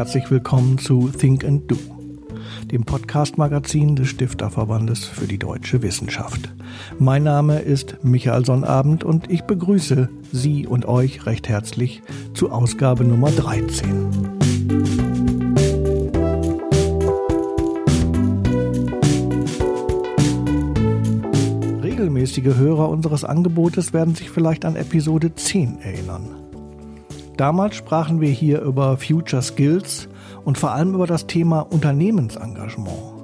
herzlich willkommen zu Think and Do, dem Podcast-Magazin des Stifterverbandes für die deutsche Wissenschaft. Mein Name ist Michael Sonnabend und ich begrüße Sie und euch recht herzlich zu Ausgabe Nummer 13. Regelmäßige Hörer unseres Angebotes werden sich vielleicht an Episode 10 erinnern. Damals sprachen wir hier über Future Skills und vor allem über das Thema Unternehmensengagement.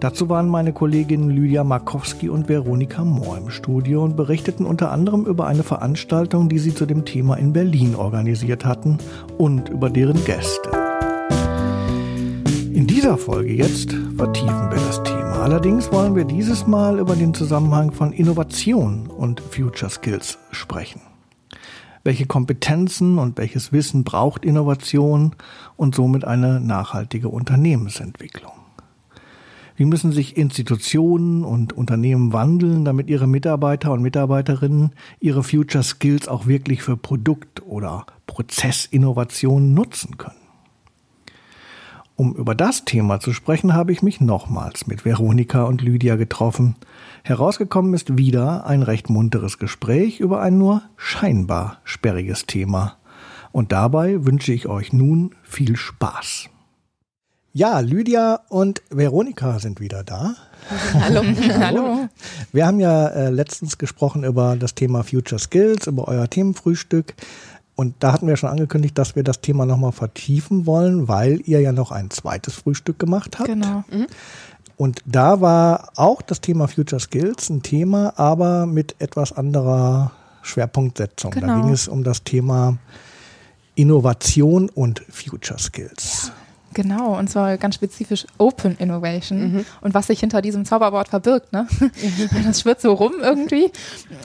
Dazu waren meine Kolleginnen Lydia Markowski und Veronika Mohr im Studio und berichteten unter anderem über eine Veranstaltung, die sie zu dem Thema in Berlin organisiert hatten und über deren Gäste. In dieser Folge jetzt vertiefen wir das Thema. Allerdings wollen wir dieses Mal über den Zusammenhang von Innovation und Future Skills sprechen welche Kompetenzen und welches Wissen braucht Innovation und somit eine nachhaltige Unternehmensentwicklung. Wie müssen sich Institutionen und Unternehmen wandeln, damit ihre Mitarbeiter und Mitarbeiterinnen ihre Future Skills auch wirklich für Produkt- oder Prozessinnovationen nutzen können? Um über das Thema zu sprechen, habe ich mich nochmals mit Veronika und Lydia getroffen. Herausgekommen ist wieder ein recht munteres Gespräch über ein nur scheinbar sperriges Thema. Und dabei wünsche ich euch nun viel Spaß. Ja, Lydia und Veronika sind wieder da. Hallo. Hallo. Wir haben ja äh, letztens gesprochen über das Thema Future Skills, über euer Themenfrühstück. Und da hatten wir schon angekündigt, dass wir das Thema nochmal vertiefen wollen, weil ihr ja noch ein zweites Frühstück gemacht habt. Genau. Mhm. Und da war auch das Thema Future Skills ein Thema, aber mit etwas anderer Schwerpunktsetzung. Genau. Da ging es um das Thema Innovation und Future Skills. Ja. Genau, und zwar ganz spezifisch Open Innovation mhm. und was sich hinter diesem Zauberwort verbirgt. Ne? Das schwirrt so rum irgendwie.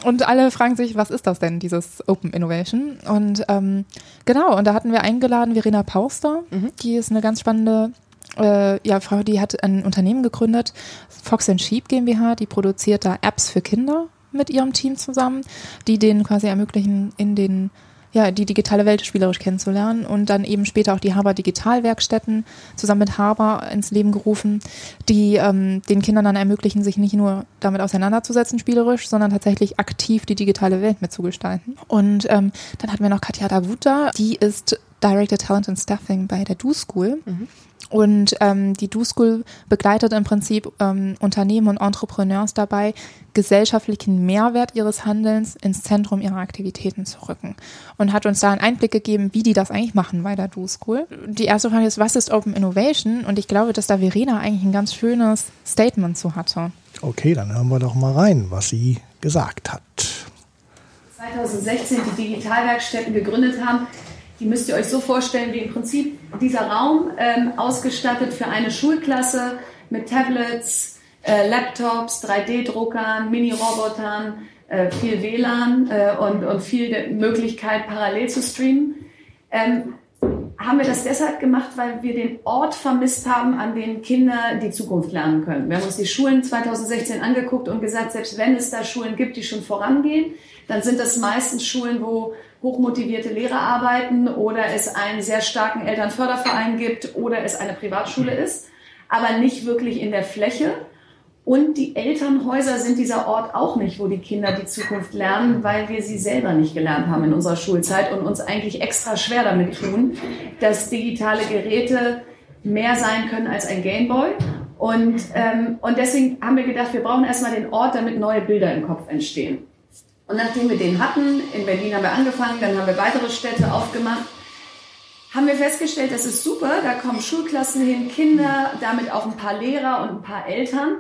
Und alle fragen sich, was ist das denn, dieses Open Innovation? Und ähm, genau, und da hatten wir eingeladen Verena Pauster, mhm. die ist eine ganz spannende äh, ja, Frau, die hat ein Unternehmen gegründet, Fox and Sheep GmbH, die produziert da Apps für Kinder mit ihrem Team zusammen, die denen quasi ermöglichen, in den ja, die digitale Welt spielerisch kennenzulernen und dann eben später auch die Haber Digitalwerkstätten zusammen mit Haber ins Leben gerufen, die ähm, den Kindern dann ermöglichen, sich nicht nur damit auseinanderzusetzen spielerisch, sondern tatsächlich aktiv die digitale Welt mitzugestalten. Und ähm, dann hatten wir noch Katja Davuta, die ist Director Talent and Staffing bei der Do School. Mhm. Und ähm, die Do School begleitet im Prinzip ähm, Unternehmen und Entrepreneurs dabei, gesellschaftlichen Mehrwert ihres Handelns ins Zentrum ihrer Aktivitäten zu rücken. Und hat uns da einen Einblick gegeben, wie die das eigentlich machen bei der Do School. Die erste Frage ist, was ist Open Innovation? Und ich glaube, dass da Verena eigentlich ein ganz schönes Statement zu hatte. Okay, dann hören wir doch mal rein, was sie gesagt hat. 2016 die Digitalwerkstätten gegründet haben, die müsst ihr euch so vorstellen, wie im Prinzip dieser Raum ähm, ausgestattet für eine Schulklasse mit Tablets, äh, Laptops, 3D-Druckern, Mini-Robotern, äh, viel WLAN äh, und, und viel Möglichkeit, parallel zu streamen. Ähm, haben wir das deshalb gemacht, weil wir den Ort vermisst haben, an dem Kinder die Zukunft lernen können. Wir haben uns die Schulen 2016 angeguckt und gesagt, selbst wenn es da Schulen gibt, die schon vorangehen, dann sind das meistens Schulen, wo hochmotivierte Lehrer arbeiten oder es einen sehr starken Elternförderverein gibt oder es eine Privatschule ist, aber nicht wirklich in der Fläche. Und die Elternhäuser sind dieser Ort auch nicht, wo die Kinder die Zukunft lernen, weil wir sie selber nicht gelernt haben in unserer Schulzeit und uns eigentlich extra schwer damit tun, dass digitale Geräte mehr sein können als ein Gameboy. Und, ähm, und deswegen haben wir gedacht, wir brauchen erstmal den Ort, damit neue Bilder im Kopf entstehen. Und nachdem wir den hatten, in Berlin haben wir angefangen, dann haben wir weitere Städte aufgemacht, haben wir festgestellt, das ist super, da kommen Schulklassen hin, Kinder, damit auch ein paar Lehrer und ein paar Eltern.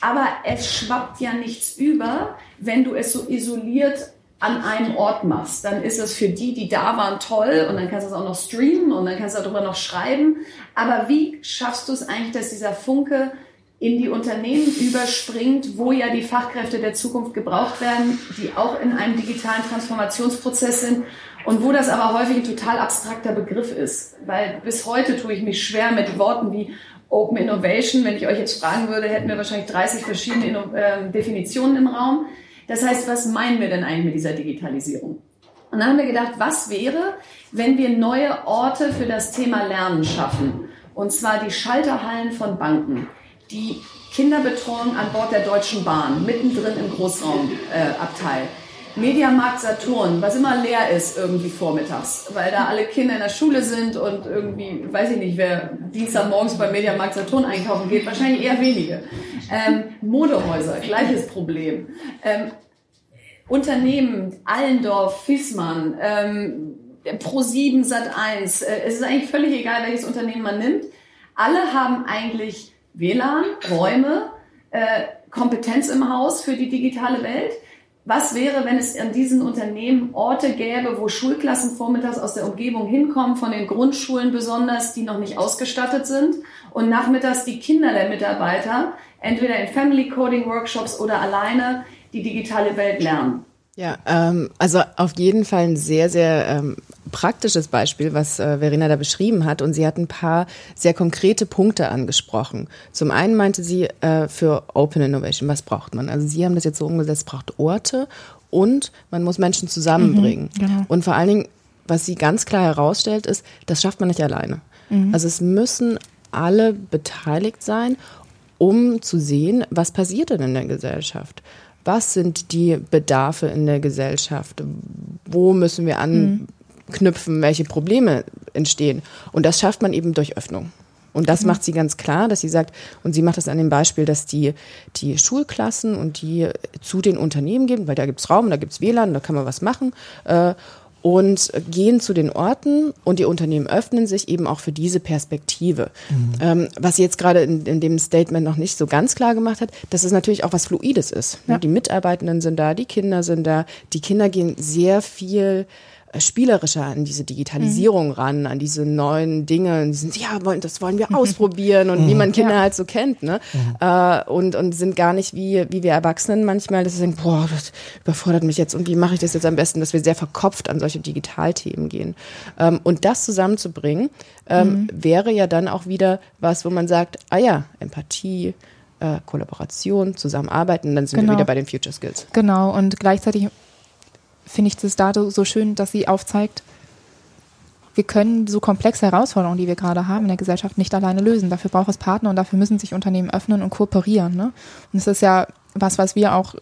Aber es schwappt ja nichts über, wenn du es so isoliert an einem Ort machst. Dann ist es für die, die da waren, toll und dann kannst du es auch noch streamen und dann kannst du darüber noch schreiben. Aber wie schaffst du es eigentlich, dass dieser Funke in die Unternehmen überspringt, wo ja die Fachkräfte der Zukunft gebraucht werden, die auch in einem digitalen Transformationsprozess sind und wo das aber häufig ein total abstrakter Begriff ist. Weil bis heute tue ich mich schwer mit Worten wie Open Innovation. Wenn ich euch jetzt fragen würde, hätten wir wahrscheinlich 30 verschiedene Inno äh, Definitionen im Raum. Das heißt, was meinen wir denn eigentlich mit dieser Digitalisierung? Und dann haben wir gedacht, was wäre, wenn wir neue Orte für das Thema Lernen schaffen? Und zwar die Schalterhallen von Banken, die Kinderbetreuung an Bord der Deutschen Bahn, mittendrin im Großraumabteil. Äh, Mediamarkt Saturn, was immer leer ist irgendwie vormittags, weil da alle Kinder in der Schule sind und irgendwie, weiß ich nicht, wer Dienstagmorgens beim Mediamarkt Saturn einkaufen geht, wahrscheinlich eher wenige. Ähm, Modehäuser, gleiches Problem. Ähm, Unternehmen, Allendorf, Fissmann, ähm, Pro7, Sat1, äh, es ist eigentlich völlig egal, welches Unternehmen man nimmt. Alle haben eigentlich WLAN, Räume, äh, Kompetenz im Haus für die digitale Welt. Was wäre, wenn es an diesen Unternehmen Orte gäbe, wo Schulklassen vormittags aus der Umgebung hinkommen, von den Grundschulen besonders, die noch nicht ausgestattet sind, und nachmittags die Kinder der Mitarbeiter entweder in Family Coding Workshops oder alleine die digitale Welt lernen? Ja, ähm, also auf jeden Fall ein sehr, sehr ähm, praktisches Beispiel, was äh, Verena da beschrieben hat. Und sie hat ein paar sehr konkrete Punkte angesprochen. Zum einen meinte sie äh, für Open Innovation, was braucht man? Also Sie haben das jetzt so umgesetzt, braucht Orte und man muss Menschen zusammenbringen. Mhm, genau. Und vor allen Dingen, was sie ganz klar herausstellt, ist, das schafft man nicht alleine. Mhm. Also es müssen alle beteiligt sein, um zu sehen, was passiert denn in der Gesellschaft was sind die Bedarfe in der Gesellschaft? Wo müssen wir anknüpfen, welche Probleme entstehen? Und das schafft man eben durch Öffnung. Und das mhm. macht sie ganz klar, dass sie sagt, und sie macht das an dem Beispiel, dass die, die Schulklassen und die zu den Unternehmen gehen, weil da gibt's Raum, da gibt's WLAN, da kann man was machen. Äh, und gehen zu den Orten und die Unternehmen öffnen sich eben auch für diese Perspektive. Mhm. Ähm, was sie jetzt gerade in, in, dem Statement noch nicht so ganz klar gemacht hat, dass es natürlich auch was Fluides ist. Ja. Die Mitarbeitenden sind da, die Kinder sind da, die Kinder gehen sehr viel spielerischer an diese Digitalisierung mhm. ran, an diese neuen Dinge. Die sind, ja, das wollen wir ausprobieren und mhm. wie man Kinder ja. halt so kennt, ne? Mhm. Äh, und, und sind gar nicht wie, wie wir Erwachsenen manchmal, dass sie denken, boah, das überfordert mich jetzt und wie mache ich das jetzt am besten, dass wir sehr verkopft an solche Digitalthemen gehen. Ähm, und das zusammenzubringen, ähm, mhm. wäre ja dann auch wieder was, wo man sagt, ah ja, Empathie, äh, Kollaboration, Zusammenarbeiten, dann sind genau. wir wieder bei den Future Skills. Genau, und gleichzeitig finde ich das da so schön, dass sie aufzeigt, wir können so komplexe Herausforderungen, die wir gerade haben in der Gesellschaft, nicht alleine lösen. Dafür braucht es Partner und dafür müssen sich Unternehmen öffnen und kooperieren. Ne? Und es ist ja was, was wir auch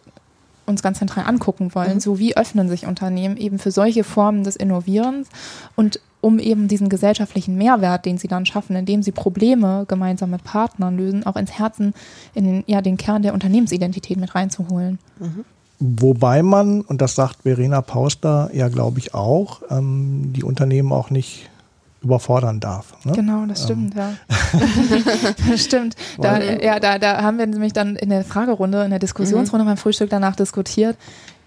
uns ganz zentral angucken wollen. Mhm. So wie öffnen sich Unternehmen eben für solche Formen des Innovierens und um eben diesen gesellschaftlichen Mehrwert, den sie dann schaffen, indem sie Probleme gemeinsam mit Partnern lösen, auch ins Herzen, in den, ja, den Kern der Unternehmensidentität mit reinzuholen. Mhm. Wobei man, und das sagt Verena Pauster ja, glaube ich, auch, ähm, die Unternehmen auch nicht überfordern darf. Ne? Genau, das stimmt, ähm. ja. das stimmt. Da, ja, da, da haben wir nämlich dann in der Fragerunde, in der Diskussionsrunde mhm. beim Frühstück danach diskutiert,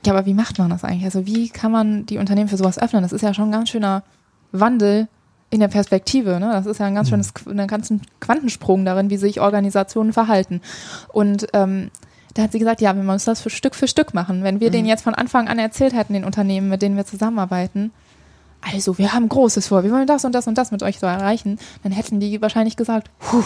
ja, aber wie macht man das eigentlich? Also wie kann man die Unternehmen für sowas öffnen? Das ist ja schon ein ganz schöner Wandel in der Perspektive. Ne? Das ist ja ein ganz mhm. schönes, einen ganzen Quantensprung darin, wie sich Organisationen verhalten. Und ähm, da hat sie gesagt, ja, wir müssen das für Stück für Stück machen. Wenn wir mhm. denen jetzt von Anfang an erzählt hätten, den Unternehmen, mit denen wir zusammenarbeiten, also wir haben Großes vor, wir wollen das und das und das mit euch so erreichen, dann hätten die wahrscheinlich gesagt, puh,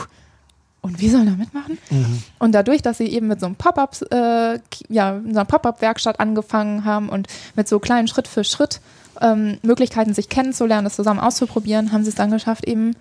und wir sollen da mitmachen? Mhm. Und dadurch, dass sie eben mit so einem Pop-up, äh, ja, so einer Pop-up-Werkstatt angefangen haben und mit so kleinen Schritt für Schritt ähm, Möglichkeiten, sich kennenzulernen, das zusammen auszuprobieren, haben sie es dann geschafft, eben.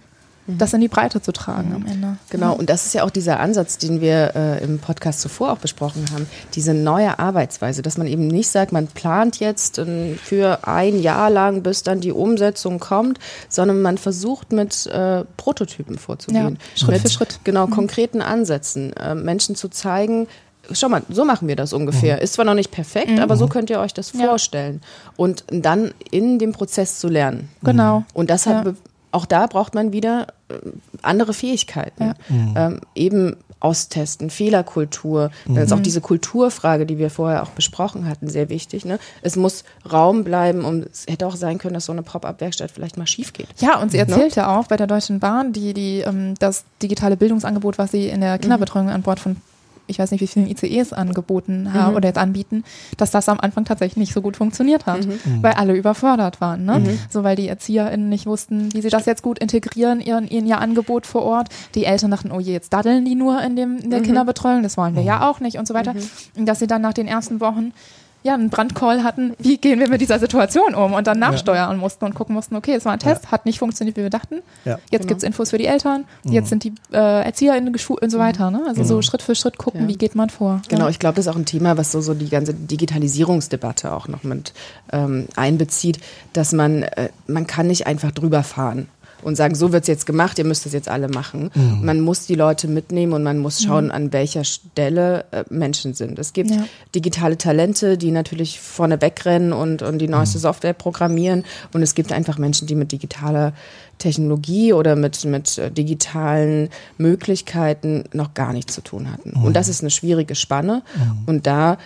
Das in die Breite zu tragen am Ende. Genau, und das ist ja auch dieser Ansatz, den wir äh, im Podcast zuvor auch besprochen haben, diese neue Arbeitsweise, dass man eben nicht sagt, man plant jetzt äh, für ein Jahr lang, bis dann die Umsetzung kommt, sondern man versucht mit äh, Prototypen vorzugehen. Ja, Schritt mit, für Schritt. Genau, mhm. konkreten Ansätzen, äh, Menschen zu zeigen, schau mal, so machen wir das ungefähr. Mhm. Ist zwar noch nicht perfekt, mhm. aber so könnt ihr euch das ja. vorstellen. Und dann in dem Prozess zu lernen. Genau. Und das hat ja auch da braucht man wieder äh, andere Fähigkeiten. Ja. Mhm. Ähm, eben austesten, Fehlerkultur. Mhm. Das ist auch diese Kulturfrage, die wir vorher auch besprochen hatten, sehr wichtig. Ne? Es muss Raum bleiben und es hätte auch sein können, dass so eine Pop-up-Werkstatt vielleicht mal schief geht. Ja, und sie erzählte ne? auch bei der Deutschen Bahn, die, die, ähm, das digitale Bildungsangebot, was sie in der Kinderbetreuung an Bord von ich weiß nicht, wie viele ICEs angeboten haben mhm. oder jetzt anbieten, dass das am Anfang tatsächlich nicht so gut funktioniert hat, mhm. mhm. weil alle überfordert waren. Ne? Mhm. So, weil die ErzieherInnen nicht wussten, wie sie das jetzt gut integrieren, ihren, ihren ihr Angebot vor Ort. Die Eltern dachten, oh je, jetzt daddeln die nur in, dem, in der mhm. Kinderbetreuung, das wollen wir ja mhm. auch nicht und so weiter. Und dass sie dann nach den ersten Wochen ja einen Brandcall hatten, wie gehen wir mit dieser Situation um und dann nachsteuern ja. mussten und gucken mussten, okay, es war ein Test, ja. hat nicht funktioniert, wie wir dachten. Ja. Jetzt genau. gibt es Infos für die Eltern, mhm. jetzt sind die äh, ErzieherInnen geschult und so weiter. Ne? Also mhm. so Schritt für Schritt gucken, wie geht man vor. Genau, ich glaube, das ist auch ein Thema, was so, so die ganze Digitalisierungsdebatte auch noch mit ähm, einbezieht, dass man, äh, man kann nicht einfach drüber fahren und sagen, so wird es jetzt gemacht, ihr müsst es jetzt alle machen. Mhm. Man muss die Leute mitnehmen und man muss schauen, mhm. an welcher Stelle äh, Menschen sind. Es gibt ja. digitale Talente, die natürlich vorne wegrennen und, und die neueste mhm. Software programmieren. Und es gibt einfach Menschen, die mit digitaler Technologie oder mit, mit äh, digitalen Möglichkeiten noch gar nichts zu tun hatten. Und das mhm. ist eine schwierige Spanne. Mhm. Und da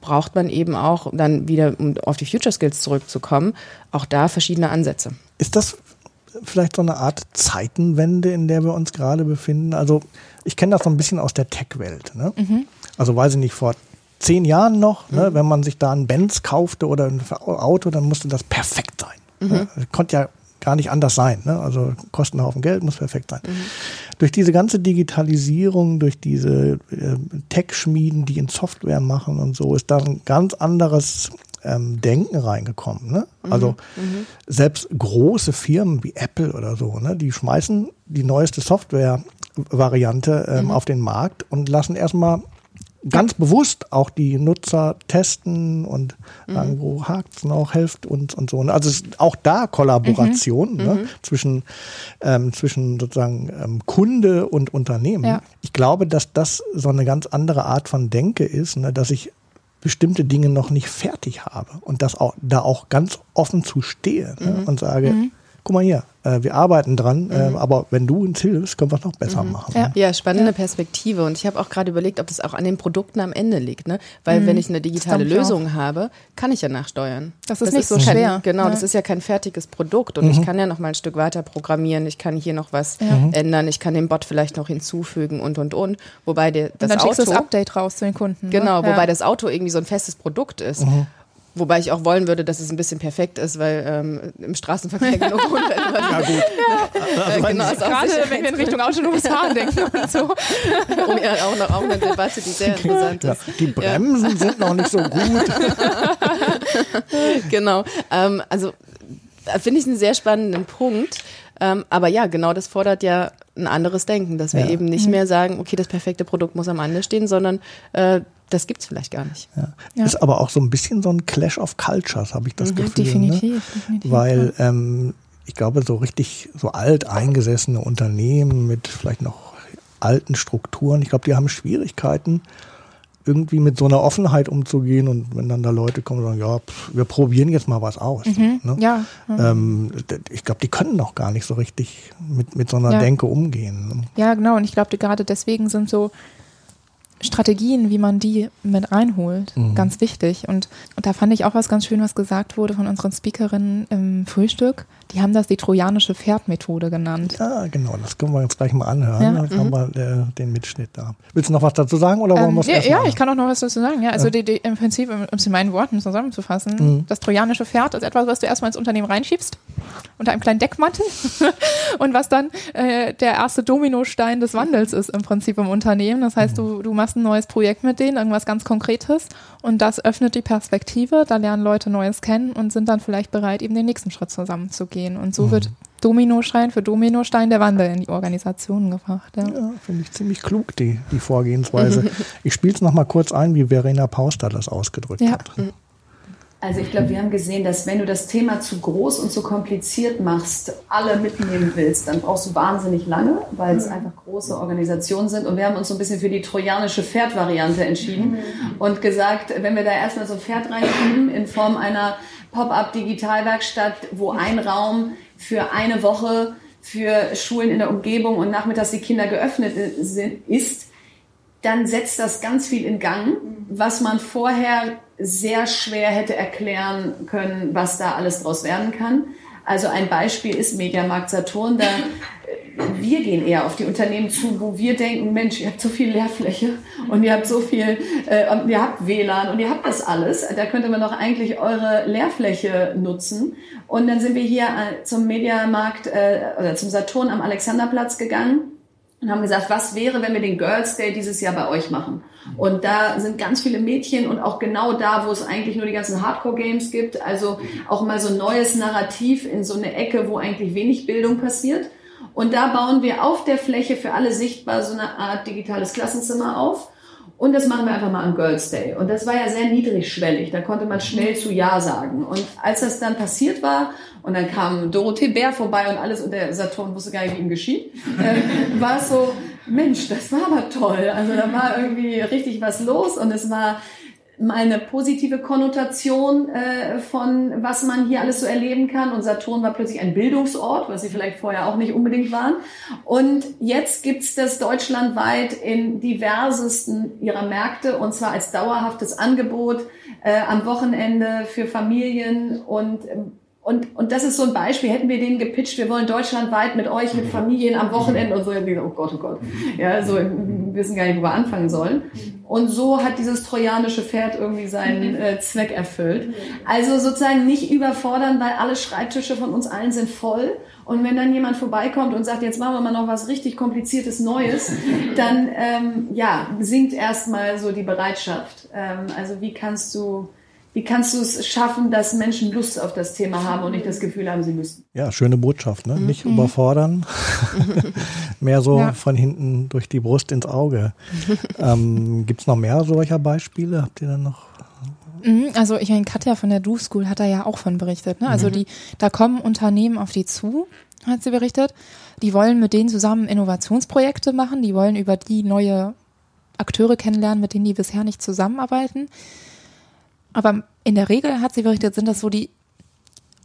braucht man eben auch dann wieder, um auf die Future Skills zurückzukommen, auch da verschiedene Ansätze. Ist das vielleicht so eine Art Zeitenwende, in der wir uns gerade befinden? Also ich kenne das so ein bisschen aus der Tech-Welt. Ne? Mhm. Also weiß ich nicht, vor zehn Jahren noch, ne, mhm. ne, wenn man sich da ein Benz kaufte oder ein Auto, dann musste das perfekt sein. Mhm. Ne? Konnte ja gar nicht anders sein. Ne? Also kosten einen Haufen Geld, muss perfekt sein. Mhm. Durch diese ganze Digitalisierung, durch diese äh, Tech-Schmieden, die in Software machen und so, ist da ein ganz anderes ähm, Denken reingekommen. Ne? Mhm. Also mhm. selbst große Firmen wie Apple oder so, ne, die schmeißen die neueste Software-Variante ähm, mhm. auf den Markt und lassen erstmal ganz bewusst auch die Nutzer testen und mhm. sagen, wo hakt's noch, helft uns und so. Ne? Also es ist auch da Kollaboration mhm. ne? Mhm. zwischen, ähm, zwischen sozusagen ähm, Kunde und Unternehmen. Ja. Ich glaube, dass das so eine ganz andere Art von Denke ist, ne? dass ich bestimmte Dinge noch nicht fertig habe und das auch da auch ganz offen zu stehe ne? mhm. und sage, mhm guck mal hier, äh, wir arbeiten dran, mhm. äh, aber wenn du uns hilfst, können wir es noch besser mhm. machen. Ja, ne? ja spannende ja. Perspektive. Und ich habe auch gerade überlegt, ob das auch an den Produkten am Ende liegt. Ne? Weil mhm. wenn ich eine digitale Lösung auch. habe, kann ich ja nachsteuern. Das ist das nicht ist so kein, schwer. Genau, ja. das ist ja kein fertiges Produkt. Und ich mhm. kann ja noch mal ein Stück weiter programmieren. Ich kann hier noch was mhm. ändern. Ich kann den Bot vielleicht noch hinzufügen und, und, und. Wobei der, das und dann Auto... das Update raus zu den Kunden. Ne? Genau, ne? wobei das Auto irgendwie so ein festes Produkt ist. Wobei ich auch wollen würde, dass es ein bisschen perfekt ist, weil ähm, im Straßenverkehr genug Unfälle Ja, gut. Ja. Also genau, also Gerade wenn wir in Richtung autonomes Fahren denken und so. Um ja auch noch auch eine Debatte, die sehr interessant ist. Ja, die Bremsen ja. sind noch nicht so gut. genau. Ähm, also finde ich einen sehr spannenden Punkt. Ähm, aber ja, genau das fordert ja ein anderes Denken, dass wir eben nicht mhm. mehr sagen, okay, das perfekte Produkt muss am Ende stehen, sondern äh, das gibt es vielleicht gar nicht. Ja. Ja. Ist aber auch so ein bisschen so ein Clash of Cultures, habe ich das mhm, Gefühl. Definitiv, ne? definitiv. Weil ähm, ich glaube, so richtig so alt eingesessene Unternehmen mit vielleicht noch alten Strukturen, ich glaube, die haben Schwierigkeiten, irgendwie mit so einer Offenheit umzugehen und wenn dann da Leute kommen und sagen, ja, pff, wir probieren jetzt mal was aus. Mhm, ne? Ja. Ähm, ich glaube, die können noch gar nicht so richtig mit, mit so einer ja. Denke umgehen. Ne? Ja, genau. Und ich glaube, gerade deswegen sind so Strategien, wie man die mit reinholt, mhm. ganz wichtig. Und, und da fand ich auch was ganz schön, was gesagt wurde von unseren Speakerinnen im Frühstück. Die haben das die trojanische Pferdmethode genannt. Ja, genau, das können wir jetzt gleich mal anhören. Ja. Dann haben wir äh, den Mitschnitt da. Willst du noch was dazu sagen oder wollen ähm, wir Ja, ja ich kann auch noch was dazu sagen. Ja, also ja. Die, die, im Prinzip, um es in meinen Worten zusammenzufassen, mhm. das trojanische Pferd ist etwas, was du erstmal ins Unternehmen reinschiebst, unter einem kleinen Deckmantel und was dann äh, der erste Dominostein des Wandels ist im Prinzip im Unternehmen. Das heißt, mhm. du, du machst ein neues Projekt mit denen, irgendwas ganz Konkretes und das öffnet die Perspektive, da lernen Leute Neues kennen und sind dann vielleicht bereit, eben den nächsten Schritt zusammenzugehen. Und so mhm. wird Dominostein für Dominostein der Wandel in die Organisationen gebracht. Ja, ja finde ich ziemlich klug, die, die Vorgehensweise. ich spiele es nochmal kurz ein, wie Verena Pauster das ausgedrückt ja. hat. Mhm. Also ich glaube, wir haben gesehen, dass wenn du das Thema zu groß und zu kompliziert machst, alle mitnehmen willst, dann brauchst du wahnsinnig lange, weil es mhm. einfach große Organisationen sind. Und wir haben uns so ein bisschen für die trojanische Pferd-Variante entschieden mhm. und gesagt, wenn wir da erstmal so ein Pferd reinschieben in Form einer Pop-up-Digitalwerkstatt, wo ein Raum für eine Woche für Schulen in der Umgebung und nachmittags die Kinder geöffnet ist, dann setzt das ganz viel in Gang, was man vorher sehr schwer hätte erklären können, was da alles draus werden kann. Also ein Beispiel ist Mediamarkt Saturn. Da wir gehen eher auf die Unternehmen zu, wo wir denken, Mensch, ihr habt so viel Leerfläche und ihr habt so viel, äh, ihr habt WLAN und ihr habt das alles. Da könnte man doch eigentlich eure Leerfläche nutzen. Und dann sind wir hier äh, zum Mediamarkt äh, oder zum Saturn am Alexanderplatz gegangen und haben gesagt, was wäre, wenn wir den Girls Day dieses Jahr bei euch machen? Und da sind ganz viele Mädchen und auch genau da, wo es eigentlich nur die ganzen Hardcore-Games gibt, also auch mal so ein neues Narrativ in so eine Ecke, wo eigentlich wenig Bildung passiert. Und da bauen wir auf der Fläche für alle sichtbar so eine Art digitales Klassenzimmer auf. Und das machen wir einfach mal am Girls Day. Und das war ja sehr niedrigschwellig. Da konnte man schnell zu Ja sagen. Und als das dann passiert war, und dann kam Dorothee Bär vorbei und alles, und der Saturn wusste gar nicht, wie ihm geschieht, äh, war es so, Mensch, das war aber toll. Also da war irgendwie richtig was los und es war mal eine positive Konnotation äh, von, was man hier alles so erleben kann. Und Saturn war plötzlich ein Bildungsort, was sie vielleicht vorher auch nicht unbedingt waren. Und jetzt gibt's das deutschlandweit in diversesten ihrer Märkte und zwar als dauerhaftes Angebot äh, am Wochenende für Familien und und, und das ist so ein Beispiel, hätten wir denen gepitcht, wir wollen deutschlandweit mit euch, mit Familien am Wochenende und so, oh Gott, oh Gott. Ja, so, wir wissen gar nicht, wo wir anfangen sollen. Und so hat dieses trojanische Pferd irgendwie seinen äh, Zweck erfüllt. Also sozusagen nicht überfordern, weil alle Schreibtische von uns allen sind voll. Und wenn dann jemand vorbeikommt und sagt, jetzt machen wir mal noch was richtig kompliziertes Neues, dann ähm, ja, sinkt erstmal so die Bereitschaft. Ähm, also wie kannst du wie kannst du es schaffen, dass Menschen Lust auf das Thema haben und nicht das Gefühl haben, sie müssen? Ja, schöne Botschaft, ne? Nicht mhm. überfordern, mehr so ja. von hinten durch die Brust ins Auge. ähm, Gibt es noch mehr solcher Beispiele? Habt ihr dann noch? Mhm, also ich meine, Katja von der Do School hat da ja auch von berichtet. Ne? Also mhm. die, da kommen Unternehmen auf die zu, hat sie berichtet. Die wollen mit denen zusammen Innovationsprojekte machen. Die wollen über die neue Akteure kennenlernen, mit denen die bisher nicht zusammenarbeiten. Aber in der Regel hat sie berichtet, sind das so die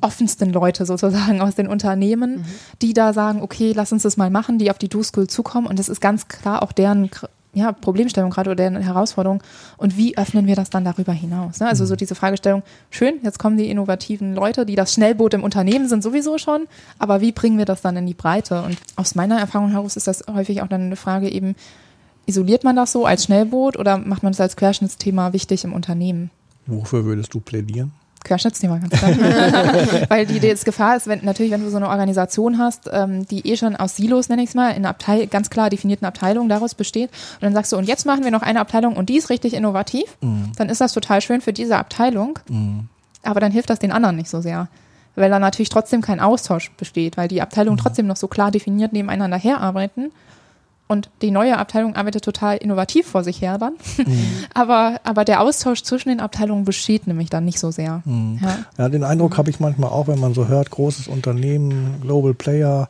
offensten Leute sozusagen aus den Unternehmen, mhm. die da sagen, okay, lass uns das mal machen, die auf die Do-School zukommen. Und das ist ganz klar auch deren ja, Problemstellung gerade oder deren Herausforderung. Und wie öffnen wir das dann darüber hinaus? Ne? Also mhm. so diese Fragestellung, schön, jetzt kommen die innovativen Leute, die das Schnellboot im Unternehmen sind sowieso schon, aber wie bringen wir das dann in die Breite? Und aus meiner Erfahrung heraus ist das häufig auch dann eine Frage eben, isoliert man das so als Schnellboot oder macht man das als Querschnittsthema wichtig im Unternehmen? Wofür würdest du plädieren? Querschnittsthema, ganz klar. Weil die, die Gefahr ist, wenn, natürlich, wenn du so eine Organisation hast, ähm, die eh schon aus Silos, nenne ich es mal, in Abteil, ganz klar definierten Abteilungen daraus besteht, und dann sagst du, und jetzt machen wir noch eine Abteilung und die ist richtig innovativ, mhm. dann ist das total schön für diese Abteilung, mhm. aber dann hilft das den anderen nicht so sehr. Weil da natürlich trotzdem kein Austausch besteht, weil die Abteilungen mhm. trotzdem noch so klar definiert nebeneinander herarbeiten und die neue Abteilung arbeitet total innovativ vor sich her dann. Mhm. aber, aber der Austausch zwischen den Abteilungen besteht nämlich dann nicht so sehr. Mhm. Ja. ja. den Eindruck habe ich manchmal auch, wenn man so hört, großes Unternehmen, Global Player,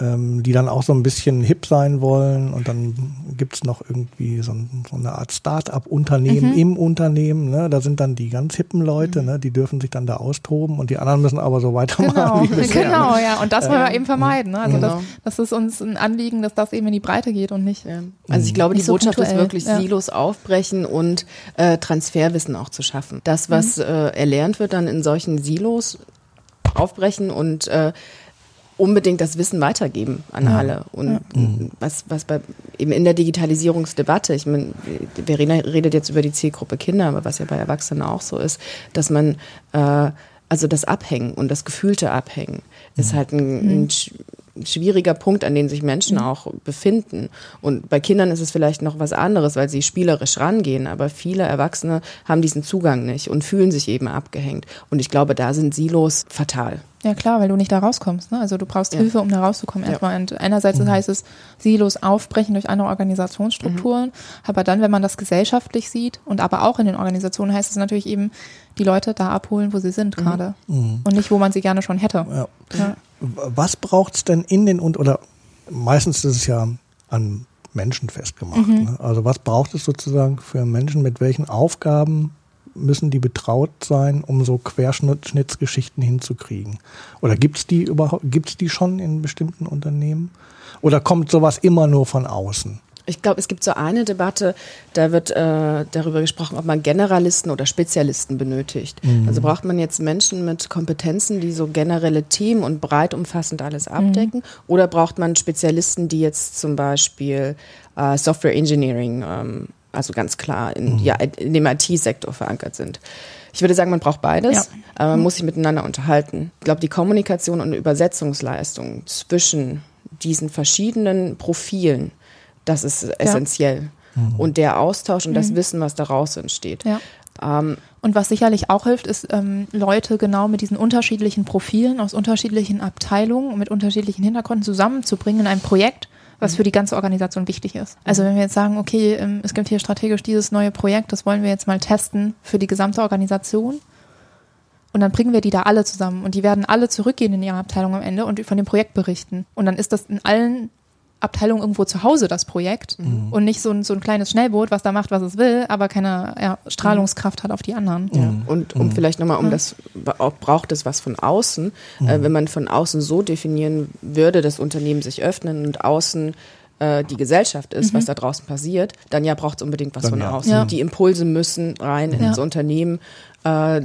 ähm, die dann auch so ein bisschen hip sein wollen und dann gibt's noch irgendwie so, ein, so eine Art Start-up-Unternehmen mhm. im Unternehmen. Ne? Da sind dann die ganz hippen Leute, mhm. ne? die dürfen sich dann da austoben und die anderen müssen aber so weitermachen genau. wie bisher. Genau, ja. Und das wollen wir ähm, eben vermeiden. Ne? Also genau. das, das ist uns ein Anliegen, dass das eben in die Breite geht und nicht. Ja. Also ich glaube, die so Botschaft ist wirklich ja. Silos aufbrechen und äh, Transferwissen auch zu schaffen. Das, was mhm. äh, erlernt wird dann in solchen Silos, aufbrechen und äh, unbedingt das Wissen weitergeben an ja. alle. Und ja. Mhm. was, was bei, eben in der Digitalisierungsdebatte, ich meine, Verena redet jetzt über die Zielgruppe Kinder, aber was ja bei Erwachsenen auch so ist, dass man, äh, also das Abhängen und das gefühlte Abhängen mhm. ist halt ein, ein schwieriger Punkt, an dem sich Menschen mhm. auch befinden. Und bei Kindern ist es vielleicht noch was anderes, weil sie spielerisch rangehen, aber viele Erwachsene haben diesen Zugang nicht und fühlen sich eben abgehängt. Und ich glaube, da sind Silos fatal. Ja klar, weil du nicht da rauskommst. Ne? Also du brauchst ja. Hilfe, um da rauszukommen. Ja. Und einerseits mhm. heißt es Silos aufbrechen durch andere Organisationsstrukturen, mhm. aber dann, wenn man das gesellschaftlich sieht und aber auch in den Organisationen, heißt es natürlich eben, die Leute da abholen, wo sie sind mhm. gerade mhm. und nicht, wo man sie gerne schon hätte. Ja. Ja. Was braucht's denn in den und oder meistens ist es ja an Menschen festgemacht. Mhm. Ne? Also was braucht es sozusagen für Menschen, mit welchen Aufgaben müssen die betraut sein, um so Querschnittsgeschichten hinzukriegen? Oder gibt's die überhaupt, gibt's die schon in bestimmten Unternehmen? Oder kommt sowas immer nur von außen? Ich glaube, es gibt so eine Debatte, da wird äh, darüber gesprochen, ob man Generalisten oder Spezialisten benötigt. Mhm. Also braucht man jetzt Menschen mit Kompetenzen, die so generelle Team und breit umfassend alles abdecken, mhm. oder braucht man Spezialisten, die jetzt zum Beispiel äh, Software Engineering, ähm, also ganz klar in, mhm. ja, in dem IT-Sektor verankert sind. Ich würde sagen, man braucht beides, ja. aber man muss sich miteinander unterhalten. Ich glaube, die Kommunikation und Übersetzungsleistung zwischen diesen verschiedenen Profilen, das ist essentiell. Ja. Mhm. Und der Austausch und mhm. das Wissen, was daraus entsteht. Ja. Ähm, und was sicherlich auch hilft, ist, ähm, Leute genau mit diesen unterschiedlichen Profilen aus unterschiedlichen Abteilungen und mit unterschiedlichen Hintergründen zusammenzubringen in einem Projekt, was mhm. für die ganze Organisation wichtig ist. Also wenn wir jetzt sagen, okay, ähm, es gibt hier strategisch dieses neue Projekt, das wollen wir jetzt mal testen für die gesamte Organisation. Und dann bringen wir die da alle zusammen und die werden alle zurückgehen in ihre Abteilung am Ende und von dem Projekt berichten. Und dann ist das in allen Abteilung irgendwo zu Hause das Projekt mhm. und nicht so ein, so ein kleines Schnellboot, was da macht, was es will, aber keine ja, Strahlungskraft hat auf die anderen. Ja. Und um mhm. vielleicht nochmal um das, braucht es was von außen, äh, wenn man von außen so definieren würde, dass Unternehmen sich öffnen und außen äh, die Gesellschaft ist, mhm. was da draußen passiert, dann ja braucht es unbedingt was dann von ja. außen. Ja. Die Impulse müssen rein ins Unternehmen, äh,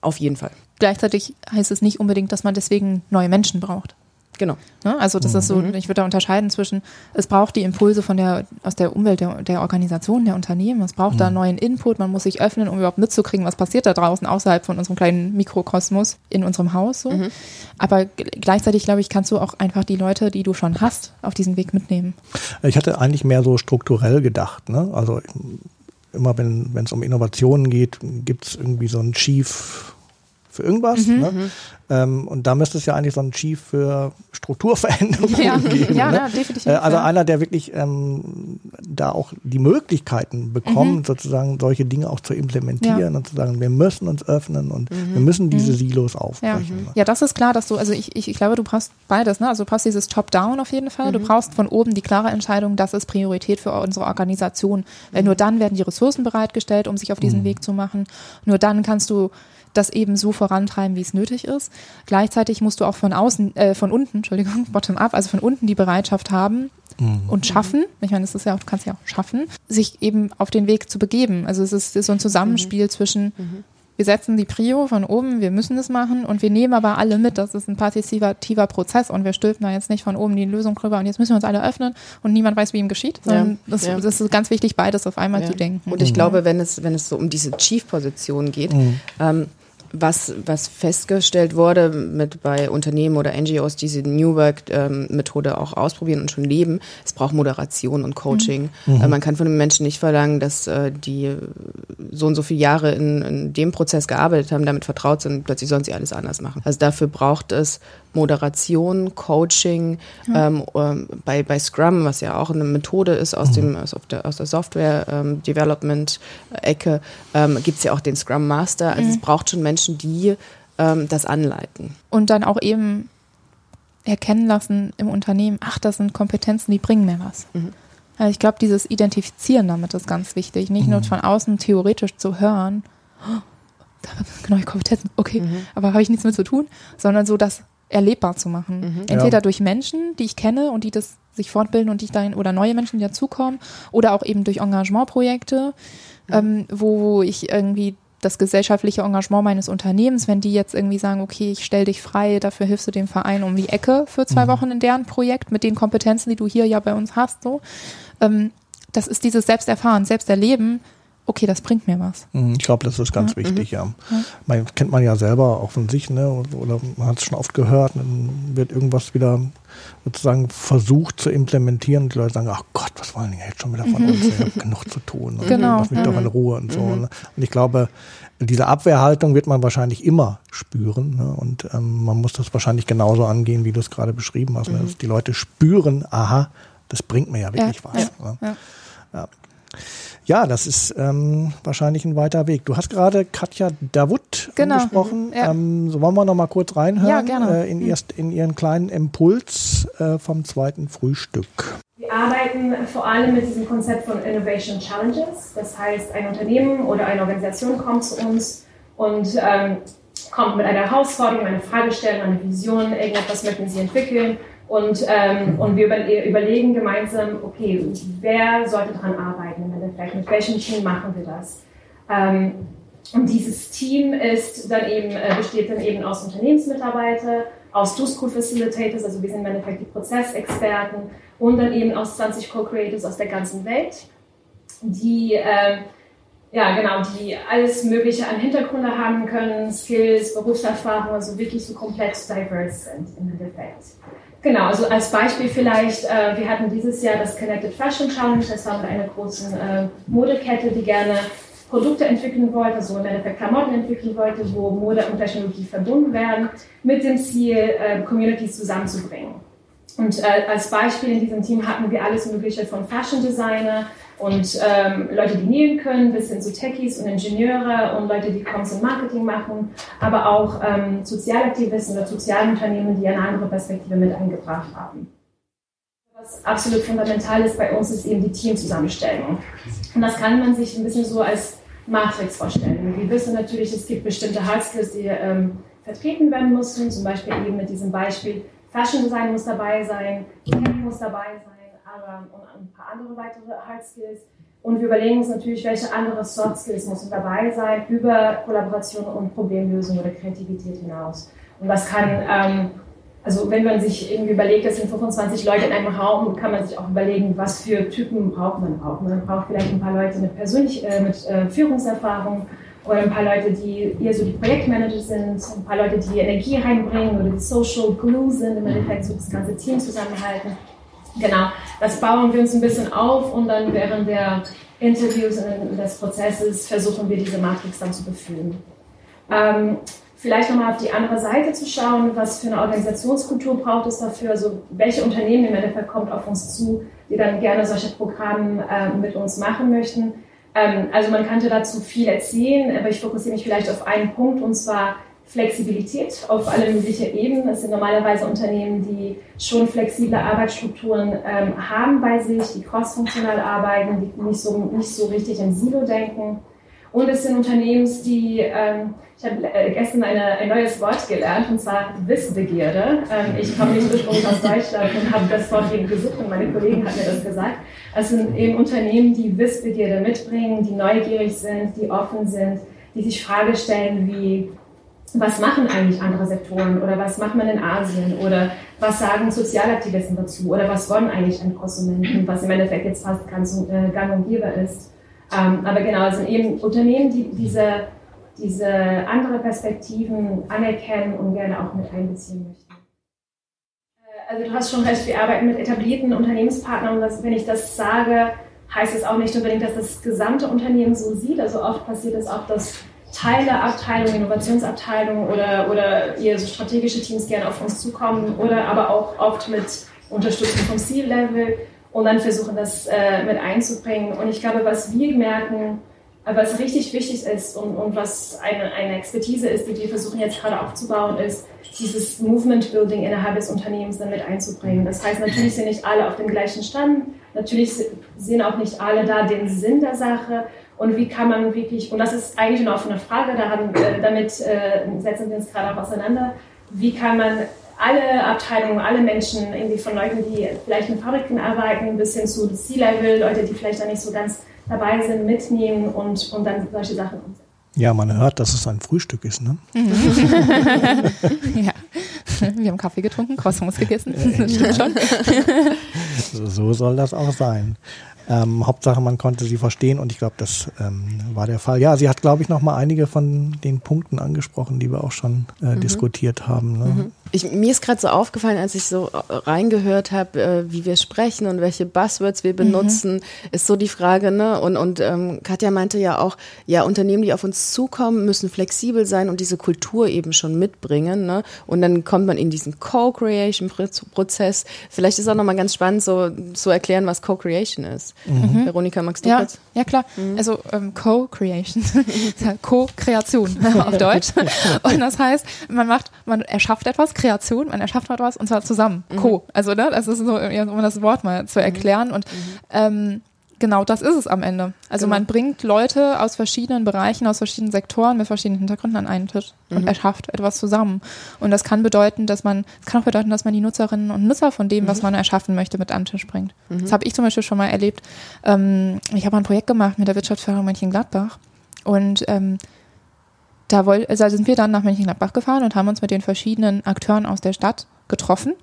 auf jeden Fall. Gleichzeitig heißt es nicht unbedingt, dass man deswegen neue Menschen braucht. Genau. Ne? Also das mhm. ist so, mhm. ich würde da unterscheiden zwischen, es braucht die Impulse von der, aus der Umwelt der, der Organisation, der Unternehmen, es braucht mhm. da neuen Input, man muss sich öffnen, um überhaupt mitzukriegen, was passiert da draußen außerhalb von unserem kleinen Mikrokosmos in unserem Haus. So. Mhm. Aber gleichzeitig, glaube ich, kannst du auch einfach die Leute, die du schon hast, auf diesen Weg mitnehmen. Ich hatte eigentlich mehr so strukturell gedacht. Ne? Also immer wenn es um Innovationen geht, gibt es irgendwie so einen Chief für irgendwas. Mhm, ne? Mhm. Ähm, und da müsste es ja eigentlich so einen Chief für Strukturveränderungen ja. geben. Ja, ne? ja definitiv. Äh, also ja. einer, der wirklich ähm, da auch die Möglichkeiten bekommt, mhm. sozusagen solche Dinge auch zu implementieren und zu sagen, wir müssen uns öffnen und mhm. wir müssen diese mhm. Silos aufbrechen. Ne? Ja. das ist klar, dass du, also ich, ich, ich glaube, du brauchst beides. Ne? Also du brauchst dieses Top-Down auf jeden Fall. Du mhm. brauchst von oben die klare Entscheidung, das ist Priorität für unsere Organisation. Weil nur dann werden die Ressourcen bereitgestellt, um sich auf diesen Weg zu machen. Nur dann kannst du das eben so vorantreiben, wie es nötig ist. Gleichzeitig musst du auch von außen, äh, von unten, Entschuldigung, bottom up, also von unten die Bereitschaft haben mhm. und schaffen. Ich meine, das ist ja auch, du kannst ja auch schaffen, sich eben auf den Weg zu begeben. Also es ist, ist so ein Zusammenspiel mhm. zwischen mhm. wir setzen die Prio von oben, wir müssen das machen und wir nehmen aber alle mit. Das ist ein partizipativer Prozess und wir stülpen da jetzt nicht von oben die Lösung drüber und jetzt müssen wir uns alle öffnen und niemand weiß, wie ihm geschieht. Ja, das, ja. das, ist ganz wichtig, beides auf einmal ja. zu denken. Und ich glaube, wenn es, wenn es so um diese Chief-Position geht, mhm. ähm, was, was festgestellt wurde mit bei Unternehmen oder NGOs, die diese New Work-Methode ähm, auch ausprobieren und schon leben, es braucht Moderation und Coaching. Mhm. Äh, man kann von den Menschen nicht verlangen, dass äh, die so und so viele Jahre in, in dem Prozess gearbeitet haben, damit vertraut sind, plötzlich sollen sie alles anders machen. Also dafür braucht es Moderation, Coaching, ja. ähm, ähm, bei, bei Scrum, was ja auch eine Methode ist aus, mhm. dem, aus, der, aus der Software-Development-Ecke, ähm, ähm gibt es ja auch den Scrum Master. Also mhm. es braucht schon Menschen, die ähm, das anleiten. Und dann auch eben erkennen lassen im Unternehmen, ach, das sind Kompetenzen, die bringen mir was. Mhm. Also ich glaube, dieses Identifizieren damit ist ganz wichtig. Nicht mhm. nur von außen theoretisch zu hören, oh, da neue Kompetenzen, okay, mhm. aber habe ich nichts mit zu tun, sondern so das erlebbar zu machen. Mhm. Entweder ja. durch Menschen, die ich kenne und die das sich fortbilden und die dahin oder neue Menschen, die dazukommen, oder auch eben durch Engagementprojekte, mhm. ähm, wo ich irgendwie das gesellschaftliche Engagement meines Unternehmens, wenn die jetzt irgendwie sagen, okay, ich stell dich frei, dafür hilfst du dem Verein um die Ecke für zwei mhm. Wochen in deren Projekt mit den Kompetenzen, die du hier ja bei uns hast, so. Ähm, das ist dieses Selbsterfahren, Selbsterleben, okay, das bringt mir was. Mhm, ich glaube, das ist ganz ja. wichtig, ja. ja. Man kennt man ja selber auch von sich, ne? Oder man hat es schon oft gehört, dann wird irgendwas wieder sozusagen versucht zu implementieren und die Leute sagen, ach Gott, was wollen die jetzt schon wieder von uns? Ich habe genug zu tun. Ne? Genau. Lass mich doch in Ruhe und so. Mhm. Ne? Und ich glaube, diese Abwehrhaltung wird man wahrscheinlich immer spüren. Ne? Und ähm, man muss das wahrscheinlich genauso angehen, wie du es gerade beschrieben hast. Ne? Mhm. Dass die Leute spüren, aha, das bringt mir ja wirklich ja, was. Ne? Ja. Ja. Das ist ähm, wahrscheinlich ein weiter Weg. Du hast gerade Katja Davut genau. angesprochen. Ja. Ähm, so wollen wir noch mal kurz reinhören ja, gerne. Äh, in, mhm. erst, in ihren kleinen Impuls äh, vom zweiten Frühstück. Wir arbeiten vor allem mit diesem Konzept von Innovation Challenges. Das heißt, ein Unternehmen oder eine Organisation kommt zu uns und ähm, kommt mit einer Herausforderung, einer Fragestellung, einer Vision, irgendetwas möchten sie entwickeln und, ähm, und wir überlegen gemeinsam, okay, wer sollte daran arbeiten Endeffekt, mit welchem Team machen wir das? Ähm, und dieses Team ist dann eben, äh, besteht dann eben aus Unternehmensmitarbeitern, aus Do-School Facilitators, also wir sind im Endeffekt die Prozessexperten und dann eben aus 20 Co-Creators aus der ganzen Welt, die äh, ja, genau, die alles Mögliche an Hintergründe haben können, Skills, Berufserfahrung, also wirklich so komplett diverse sind im Endeffekt. Genau, also als Beispiel vielleicht, äh, wir hatten dieses Jahr das Connected Fashion Challenge, das war mit einer großen äh, Modekette, die gerne Produkte entwickeln wollte, so im Endeffekt Klamotten entwickeln wollte, wo Mode und Technologie verbunden werden, mit dem Ziel, äh, Communities zusammenzubringen. Und äh, als Beispiel in diesem Team hatten wir alles Mögliche von Fashion Designer und ähm, Leute, die nähen können, bis hin zu Techies und Ingenieure und Leute, die Comms und Marketing machen, aber auch ähm, Sozialaktivisten oder Sozialunternehmen, die eine andere Perspektive mit eingebracht haben. Was absolut fundamental ist bei uns, ist eben die Teamzusammenstellung. Und das kann man sich ein bisschen so als Matrix vorstellen. Wir wissen natürlich, es gibt bestimmte Hard Skills, die ähm, vertreten werden müssen, zum Beispiel eben mit diesem Beispiel Fashion Design muss dabei sein, Tech muss dabei sein ähm, und ein paar andere weitere Hard Skills. Und wir überlegen uns natürlich, welche andere Soft Skills müssen dabei sein, über Kollaboration und Problemlösung oder Kreativität hinaus. Und das kann, ähm, also wenn man sich irgendwie überlegt, es sind 25 Leute in einem Raum, kann man sich auch überlegen, was für Typen braucht man auch. Man braucht vielleicht ein paar Leute mit, persönlich, äh, mit äh, Führungserfahrung oder ein paar Leute, die eher so die Projektmanager sind, ein paar Leute, die Energie reinbringen oder die Social Glue sind, im Endeffekt so das ganze Team zusammenhalten. Genau, das bauen wir uns ein bisschen auf und dann während der Interviews und des Prozesses versuchen wir diese Matrix dann zu befüllen. Ähm, vielleicht nochmal auf die andere Seite zu schauen, was für eine Organisationskultur braucht es dafür, also welche Unternehmen im Endeffekt kommt auf uns zu, die dann gerne solche Programme äh, mit uns machen möchten. Ähm, also man könnte dazu viel erzählen, aber ich fokussiere mich vielleicht auf einen Punkt und zwar Flexibilität auf alle möglichen Ebenen. Es sind normalerweise Unternehmen, die schon flexible Arbeitsstrukturen ähm, haben bei sich, die crossfunktional arbeiten, die nicht so, nicht so richtig im Silo denken. Und es sind Unternehmen, die, ähm, ich habe äh, gestern eine, ein neues Wort gelernt, und zwar Wissbegierde. Ähm, ich komme nicht ursprünglich aus Deutschland und habe das Wort eben gesucht und meine Kollegen haben mir das gesagt. Es sind eben Unternehmen, die Wissbegierde mitbringen, die neugierig sind, die offen sind, die sich Frage stellen wie, was machen eigentlich andere Sektoren oder was macht man in Asien oder was sagen Sozialaktivisten dazu oder was wollen eigentlich an Konsumenten, was im Endeffekt jetzt fast ganz äh, gang und gäbe ist. Ähm, aber genau, es sind eben Unternehmen, die diese, diese andere Perspektiven anerkennen und gerne auch mit einbeziehen möchten. Äh, also du hast schon recht, wir arbeiten mit etablierten Unternehmenspartnern und das, wenn ich das sage, heißt es auch nicht unbedingt, dass das gesamte Unternehmen so sieht. Also oft passiert es auch, dass Teileabteilung, Innovationsabteilung oder, oder eher so strategische Teams gerne auf uns zukommen oder aber auch oft mit Unterstützung vom C-Level und dann versuchen, das äh, mit einzubringen. Und ich glaube, was wir merken, äh, was richtig wichtig ist und, und was eine, eine Expertise ist, die wir versuchen jetzt gerade aufzubauen, ist, dieses Movement Building innerhalb des Unternehmens dann mit einzubringen. Das heißt, natürlich sind nicht alle auf dem gleichen Stand, natürlich sehen auch nicht alle da den Sinn der Sache und wie kann man wirklich, und das ist eigentlich eine offene Frage, da haben, äh, damit äh, setzen wir uns gerade auch auseinander, wie kann man alle Abteilungen, alle Menschen, irgendwie von Leuten, die vielleicht in Fabriken arbeiten, bis hin zu C-Level, Leute, die vielleicht da nicht so ganz dabei sind, mitnehmen und, und dann solche Sachen umsetzen. Ja, man hört, dass es ein Frühstück ist, ne? ja. Wir haben Kaffee getrunken, Croissants gegessen. Das stimmt schon. so soll das auch sein. Ähm, Hauptsache, man konnte sie verstehen und ich glaube, das ähm, war der Fall. Ja, sie hat, glaube ich, noch mal einige von den Punkten angesprochen, die wir auch schon äh, mhm. diskutiert haben. Ne? Mhm. Ich, mir ist gerade so aufgefallen, als ich so äh, reingehört habe, äh, wie wir sprechen und welche Buzzwords wir benutzen, mhm. ist so die Frage, ne? Und, und ähm, Katja meinte ja auch, ja, Unternehmen, die auf uns zukommen, müssen flexibel sein und diese Kultur eben schon mitbringen, ne? Und dann kommt man in diesen Co-Creation-Prozess. Vielleicht ist auch nochmal ganz spannend, so zu erklären, was Co-Creation ist. Mhm. Veronika, magst du ja, kurz? Ja, klar. Mhm. Also ähm, Co-Creation, Co-Kreation auf Deutsch. Und das heißt, man macht, man erschafft etwas, Kreation, man erschafft etwas und zwar zusammen. Mhm. Co. Also, ne, das ist so, um das Wort mal zu erklären. Und mhm. ähm, genau das ist es am Ende. Also genau. man bringt Leute aus verschiedenen Bereichen, aus verschiedenen Sektoren mit verschiedenen Hintergründen an einen Tisch mhm. und erschafft etwas zusammen. Und das kann bedeuten, dass man, es kann auch bedeuten, dass man die Nutzerinnen und Nutzer von dem, mhm. was man erschaffen möchte, mit an den Tisch bringt. Mhm. Das habe ich zum Beispiel schon mal erlebt. Ähm, ich habe ein Projekt gemacht mit der Wirtschaftsförderung Mönchengladbach und ähm, da woll, also sind wir dann nach Mönchengladbach gefahren und haben uns mit den verschiedenen Akteuren aus der Stadt getroffen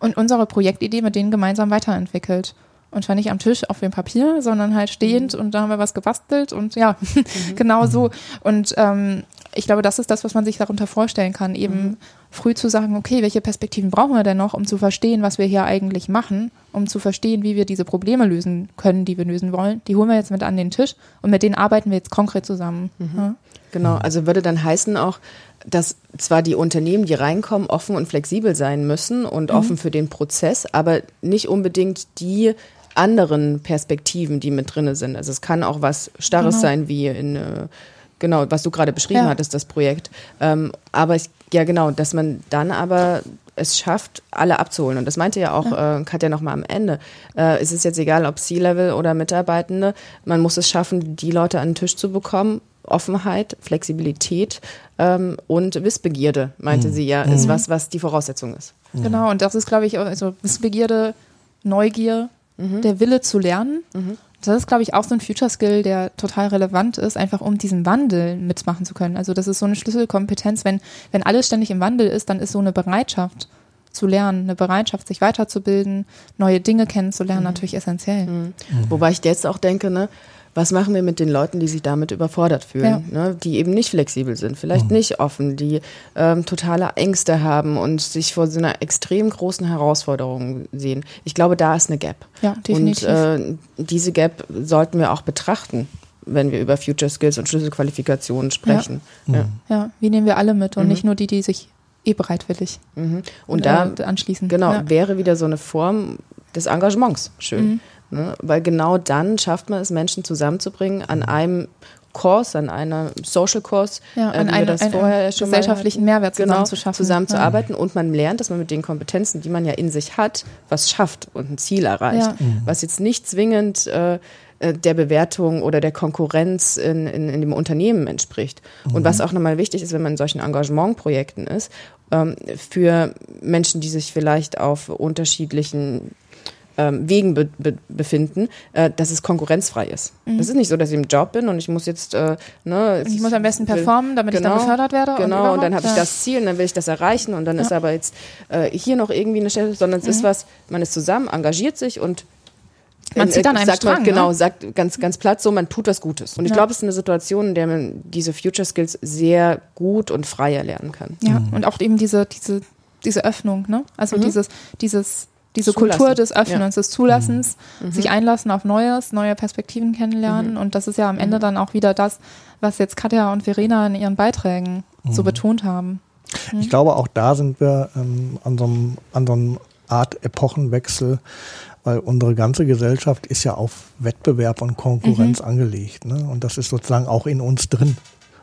und unsere Projektidee mit denen gemeinsam weiterentwickelt. Und zwar nicht am Tisch auf dem Papier, sondern halt stehend mhm. und da haben wir was gebastelt und ja, mhm. genau so. Und ähm, ich glaube, das ist das, was man sich darunter vorstellen kann, eben mhm. früh zu sagen, okay, welche Perspektiven brauchen wir denn noch, um zu verstehen, was wir hier eigentlich machen, um zu verstehen, wie wir diese Probleme lösen können, die wir lösen wollen. Die holen wir jetzt mit an den Tisch und mit denen arbeiten wir jetzt konkret zusammen. Mhm. Ja? Genau, also würde dann heißen auch, dass zwar die Unternehmen, die reinkommen, offen und flexibel sein müssen und mhm. offen für den Prozess, aber nicht unbedingt die anderen Perspektiven, die mit drinne sind. Also es kann auch was Starres genau. sein, wie in äh, genau, was du gerade beschrieben ja. hattest, das Projekt. Ähm, aber ich, ja genau, dass man dann aber es schafft, alle abzuholen. Und das meinte ja auch ja. Äh, Katja nochmal am Ende. Äh, es ist jetzt egal, ob C-Level oder Mitarbeitende, man muss es schaffen, die Leute an den Tisch zu bekommen. Offenheit, Flexibilität ähm, und Wissbegierde, meinte mhm. sie ja, ist mhm. was, was die Voraussetzung ist. Genau, und das ist, glaube ich, also Wissbegierde, Neugier, mhm. der Wille zu lernen. Mhm. Das ist, glaube ich, auch so ein Future Skill, der total relevant ist, einfach um diesen Wandel mitmachen zu können. Also das ist so eine Schlüsselkompetenz. Wenn, wenn alles ständig im Wandel ist, dann ist so eine Bereitschaft zu lernen, eine Bereitschaft, sich weiterzubilden, neue Dinge kennenzulernen, mhm. natürlich essentiell. Mhm. Wobei ich jetzt auch denke, ne, was machen wir mit den Leuten, die sich damit überfordert fühlen, ja. ne, die eben nicht flexibel sind, vielleicht mhm. nicht offen, die ähm, totale Ängste haben und sich vor so einer extrem großen Herausforderung sehen. Ich glaube, da ist eine Gap. Ja, definitiv. Und äh, diese Gap sollten wir auch betrachten wenn wir über Future Skills und Schlüsselqualifikationen sprechen. Ja, ja. ja wie nehmen wir alle mit und mhm. nicht nur die, die sich eh bereitwillig mhm. und, und da äh, anschließen. Genau, ja. wäre wieder so eine Form des Engagements schön. Mhm. Ne? Weil genau dann schafft man es, Menschen zusammenzubringen an einem Kurs, an einem Social Kurs, ja, äh, an einem, das vorher schon gesellschaftlichen Mehrwert genau, zusammenzuarbeiten ja. und man lernt, dass man mit den Kompetenzen, die man ja in sich hat, was schafft und ein Ziel erreicht, ja. mhm. was jetzt nicht zwingend äh, äh, der Bewertung oder der Konkurrenz in, in, in dem Unternehmen entspricht. Mhm. Und was auch nochmal wichtig ist, wenn man in solchen Engagementprojekten ist, ähm, für Menschen, die sich vielleicht auf unterschiedlichen ähm, Wegen be be befinden, äh, dass es konkurrenzfrei ist. Mhm. Das ist nicht so, dass ich im Job bin und ich muss jetzt, äh, ne, ich muss am besten performen, damit genau, ich dann befördert werde. Genau, und, und dann habe ja. ich das Ziel und dann will ich das erreichen und dann ja. ist aber jetzt äh, hier noch irgendwie eine Stelle, sondern es mhm. ist was, man ist zusammen, engagiert sich und man zieht dann einen sagt Strang, man, Genau, ne? sagt ganz, ganz platt so, man tut was Gutes. Und ich ja. glaube, es ist eine Situation, in der man diese Future Skills sehr gut und frei erlernen kann. Ja, mhm. und auch eben diese, diese, diese Öffnung, ne? Also mhm. dieses, dieses diese Zulassen. Kultur des Öffnens, ja. des Zulassens, mhm. sich einlassen auf Neues, neue Perspektiven kennenlernen. Mhm. Und das ist ja am Ende mhm. dann auch wieder das, was jetzt Katja und Verena in ihren Beiträgen so mhm. betont haben. Mhm. Ich glaube, auch da sind wir ähm, an, so einem, an so einem Art Epochenwechsel, weil unsere ganze Gesellschaft ist ja auf Wettbewerb und Konkurrenz mhm. angelegt. Ne? Und das ist sozusagen auch in uns drin,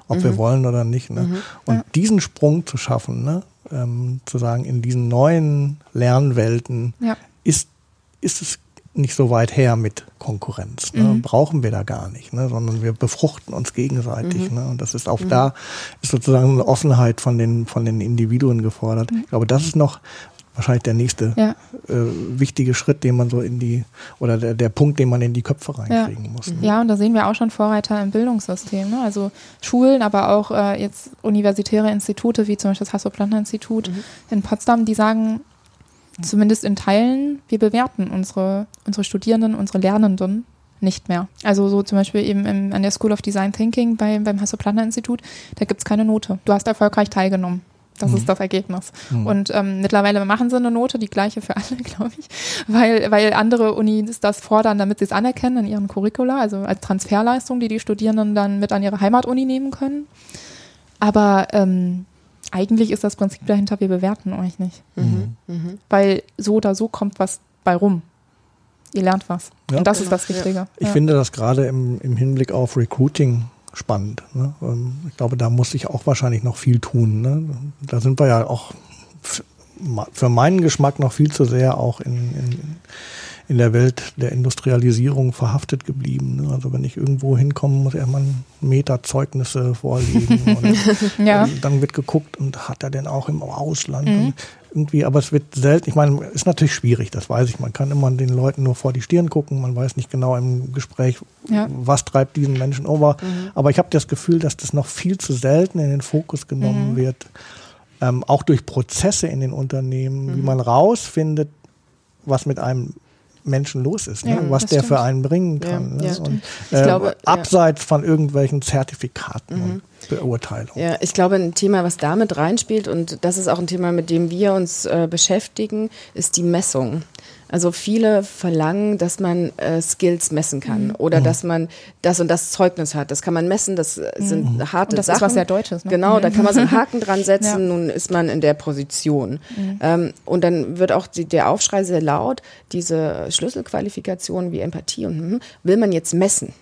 ob wir wollen oder nicht. Ne? Und ja. diesen Sprung zu schaffen, ne? Ähm, zu sagen, in diesen neuen Lernwelten ja. ist, ist es nicht so weit her mit Konkurrenz. Ne? Mhm. Brauchen wir da gar nicht, ne? sondern wir befruchten uns gegenseitig. Mhm. Ne? Und das ist auch mhm. da, ist sozusagen eine Offenheit von den, von den Individuen gefordert. Mhm. Ich glaube, das ist noch wahrscheinlich der nächste ja. äh, wichtige Schritt, den man so in die, oder der, der Punkt, den man in die Köpfe reinkriegen ja. muss. Ne? Ja, und da sehen wir auch schon Vorreiter im Bildungssystem. Ne? Also Schulen, aber auch äh, jetzt universitäre Institute, wie zum Beispiel das Hasso-Plattner-Institut mhm. in Potsdam, die sagen, zumindest in Teilen, wir bewerten unsere, unsere Studierenden, unsere Lernenden nicht mehr. Also so zum Beispiel eben im, an der School of Design Thinking bei, beim Hasso-Plattner-Institut, da gibt es keine Note. Du hast erfolgreich teilgenommen. Das mhm. ist das Ergebnis. Mhm. Und ähm, mittlerweile machen sie eine Note, die gleiche für alle, glaube ich, weil, weil andere Unis das fordern, damit sie es anerkennen in ihren Curricula, also als Transferleistung, die die Studierenden dann mit an ihre Heimatuni nehmen können. Aber ähm, eigentlich ist das Prinzip dahinter, wir bewerten euch nicht. Mhm. mhm. Weil so oder so kommt was bei rum. Ihr lernt was. Ja. Und das genau. ist das Wichtige. Ich ja. finde das gerade im, im Hinblick auf Recruiting spannend. Ne? Ähm, ich glaube, da muss ich auch wahrscheinlich noch viel tun. Ne? Da sind wir ja auch für meinen Geschmack noch viel zu sehr auch in, in, in der Welt der Industrialisierung verhaftet geblieben. Ne? Also wenn ich irgendwo hinkomme, muss erstmal ein Meter Zeugnisse vorlegen. ja. Dann wird geguckt und hat er denn auch im Ausland. Mhm irgendwie, aber es wird selten, ich meine, ist natürlich schwierig, das weiß ich. Man kann immer den Leuten nur vor die Stirn gucken, man weiß nicht genau im Gespräch, ja. was treibt diesen Menschen over. Mhm. Aber ich habe das Gefühl, dass das noch viel zu selten in den Fokus genommen mhm. wird. Ähm, auch durch Prozesse in den Unternehmen, mhm. wie man rausfindet, was mit einem Menschen los ist, ne? Ja, was der stimmt. für einen bringen Ja, kann. ne? ja. Und, äh, glaube, ja. abseits von irgendwelchen Zertifikaten Mhm. und Beurteilungen. Ja, ich glaube, ein Thema, was damit reinspielt, und das ist auch ein Thema, mit dem wir uns äh, beschäftigen, ist die Messung. Also viele verlangen, dass man äh, Skills messen kann Mhm. oder dass man das und das Zeugnis hat. Das kann man messen, das äh, sind harte Mhm. Und das ist Sachen. was sehr Deutsches, ne? Genau, da Mhm. kann man so einen Haken dran setzen, Ja. Mhm. nun ist man in der Position. Ähm, und dann wird auch die, der Aufschrei sehr laut, diese Schlüsselqualifikationen wie Empathie und hm, will man jetzt messen.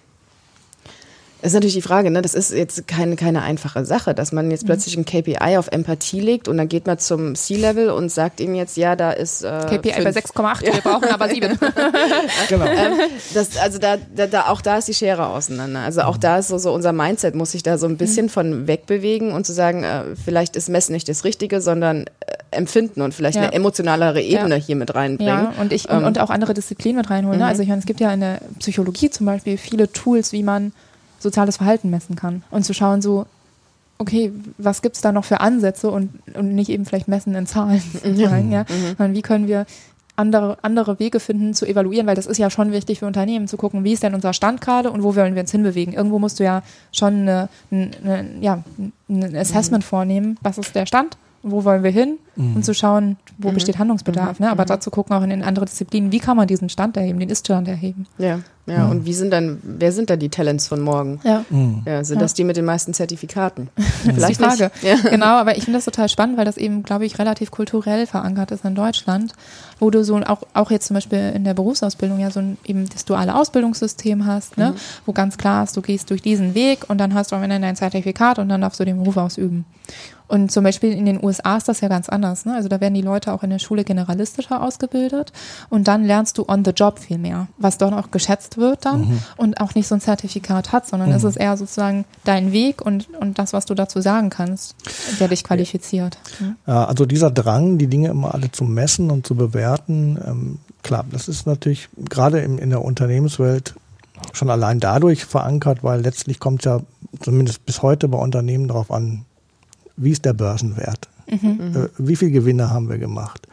Das ist natürlich die Frage, ne? das ist jetzt keine, keine einfache Sache, dass man Mhm. jetzt plötzlich ein KPI auf Empathie legt und dann geht man zum C-Level und sagt ihm jetzt, ja, da ist äh, KPI bei fünf. 6,8, wir brauchen aber 7. Genau. Ähm, das, also da, da, da, auch da ist die Schere auseinander. Also auch da ist so, so unser Mindset muss sich da so ein bisschen von wegbewegen und zu sagen, äh, vielleicht ist Messen nicht das Richtige, sondern äh, Empfinden und vielleicht Ja. eine emotionalere Ebene Ja. hier mit reinbringen. Ja, und ich Ähm, und auch andere Disziplinen mit reinholen. Ne? Also ich meine, es gibt ja in der Psychologie zum Beispiel viele Tools, wie man soziales Verhalten messen kann. Und zu schauen so, okay, was gibt's da noch für Ansätze und, und nicht eben vielleicht messen in Zahlen sozusagen, ja. Sondern wie können wir andere, andere Wege finden zu evaluieren, weil das ist ja schon wichtig für Unternehmen, zu gucken, wie ist denn unser Stand gerade und wo wollen wir uns hinbewegen. Irgendwo musst du ja schon eine, eine, ja, ein Assessment vornehmen, was ist der Stand, wo wollen wir hin und zu schauen, wo besteht Handlungsbedarf. Ne? Aber dazu gucken auch in den anderen Disziplinen, wie kann man diesen Stand erheben, den Ist-Stand erheben. ja, ja, und wie sind dann, wer sind da die Talents von morgen? Ja. Ja, sind Ja. das die mit den meisten Zertifikaten? Das ist die Vielleicht Frage. Ja. Genau, aber ich finde das total spannend, weil das eben, glaube ich, relativ kulturell verankert ist in Deutschland, wo du so auch, auch jetzt zum Beispiel in der Berufsausbildung ja so ein eben das duale Ausbildungssystem hast, ne? wo ganz klar ist, du gehst durch diesen Weg und dann hast du am Ende dein Zertifikat und dann darfst du den Beruf ausüben. Und zum Beispiel in den USA ist das ja ganz anders. Ne? Also da werden die Leute auch in der Schule generalistischer ausgebildet und dann lernst du on the job viel mehr, was dort auch geschätzt wird dann und auch nicht so ein Zertifikat hat, sondern es ist eher sozusagen dein Weg und, und das, was du dazu sagen kannst, der dich qualifiziert. Mhm. Ja, also dieser Drang, die Dinge immer alle zu messen und zu bewerten, ähm, klar, das ist natürlich gerade im, in der Unternehmenswelt schon allein dadurch verankert, weil letztlich kommt ja zumindest bis heute bei Unternehmen darauf an, wie ist der Börsenwert? Äh, wie viel Gewinne haben wir gemacht?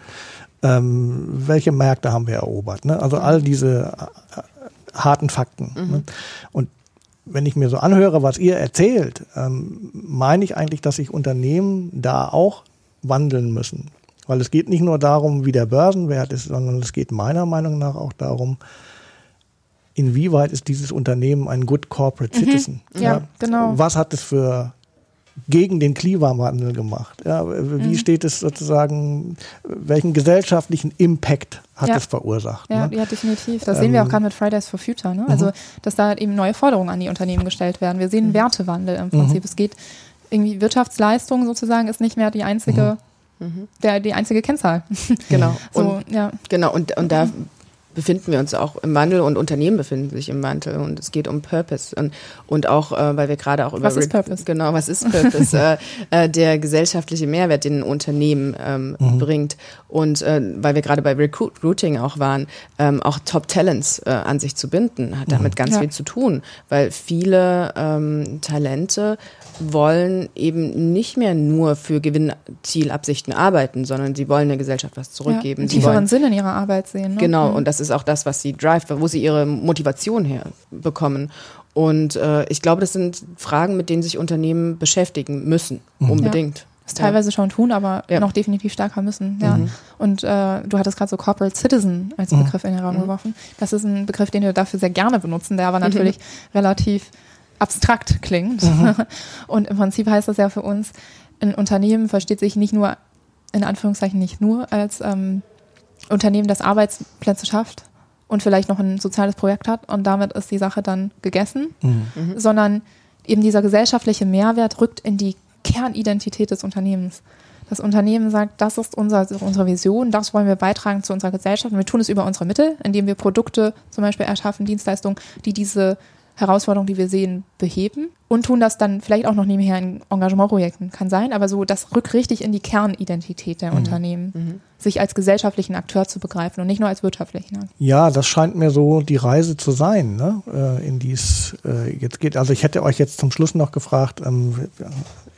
Ähm, welche Märkte haben wir erobert? Ne? Also all diese äh, harten Fakten. Ne? Und wenn ich mir so anhöre, was ihr erzählt, ähm, meine ich eigentlich, dass sich Unternehmen da auch wandeln müssen. Weil es geht nicht nur darum, wie der Börsenwert ist, sondern es geht meiner Meinung nach auch darum, inwieweit ist dieses Unternehmen ein good corporate citizen? Ja, genau. Was hat es für gegen den Klimawandel gemacht? Ja, wie Mhm. steht es sozusagen, welchen gesellschaftlichen Impact hat Ja. es verursacht? Ja, ne? ja, definitiv. Das sehen wir auch Ähm, gerade mit Fridays for Future. Ne? Also, dass da eben neue Forderungen an die Unternehmen gestellt werden. Wir sehen einen Wertewandel im Prinzip. Es geht irgendwie Wirtschaftsleistung sozusagen ist nicht mehr die einzige, der, die einzige Kennzahl. Genau. So, Und, ja. genau, und, und da befinden wir uns auch im Wandel und Unternehmen befinden sich im Wandel und es geht um Purpose und, und auch, äh, weil wir gerade auch über Was ist Purpose? Genau, was ist Purpose? äh, äh, der gesellschaftliche Mehrwert, den ein Unternehmen ähm, bringt und äh, weil wir gerade bei Recruiting auch waren, ähm, auch Top Talents äh, an sich zu binden, hat damit ganz Ja. viel zu tun, weil viele ähm, Talente wollen eben nicht mehr nur für Gewinnzielabsichten arbeiten, sondern sie wollen der Gesellschaft was ja, zurückgeben. einen sie wollen tieferen Sinn in ihrer Arbeit sehen. Ne? Genau, Mhm. und das ist auch das, was sie drive, wo sie ihre Motivation her bekommen. Und äh, ich glaube, das sind Fragen, mit denen sich Unternehmen beschäftigen müssen, unbedingt. Das teilweise schon tun, aber Ja. noch definitiv stärker müssen. Ja. Und äh, du hattest gerade so Corporate Citizen als Begriff in den Raum geworfen. Das ist ein Begriff, den wir dafür sehr gerne benutzen, der aber natürlich relativ abstrakt klingt. Und im Prinzip heißt das ja für uns, ein Unternehmen versteht sich nicht nur, in Anführungszeichen nicht nur als ähm, Unternehmen, das Arbeitsplätze schafft und vielleicht noch ein soziales Projekt hat und damit ist die Sache dann gegessen, sondern eben dieser gesellschaftliche Mehrwert rückt in die Kernidentität des Unternehmens. Das Unternehmen sagt, das ist unser, unsere Vision, das wollen wir beitragen zu unserer Gesellschaft und wir tun es über unsere Mittel, indem wir Produkte zum Beispiel erschaffen, Dienstleistungen, die diese Herausforderungen, die wir sehen, beheben. Und tun das dann vielleicht auch noch nebenher in Engagementprojekten, kann sein, aber so, das rückt richtig in die Kernidentität der mhm. Unternehmen, mhm. sich als gesellschaftlichen Akteur zu begreifen und nicht nur als wirtschaftlichen. Ja, das scheint mir so die Reise zu sein, ne? Äh, in dies äh, jetzt geht. Also ich hätte euch jetzt zum Schluss noch gefragt, ähm,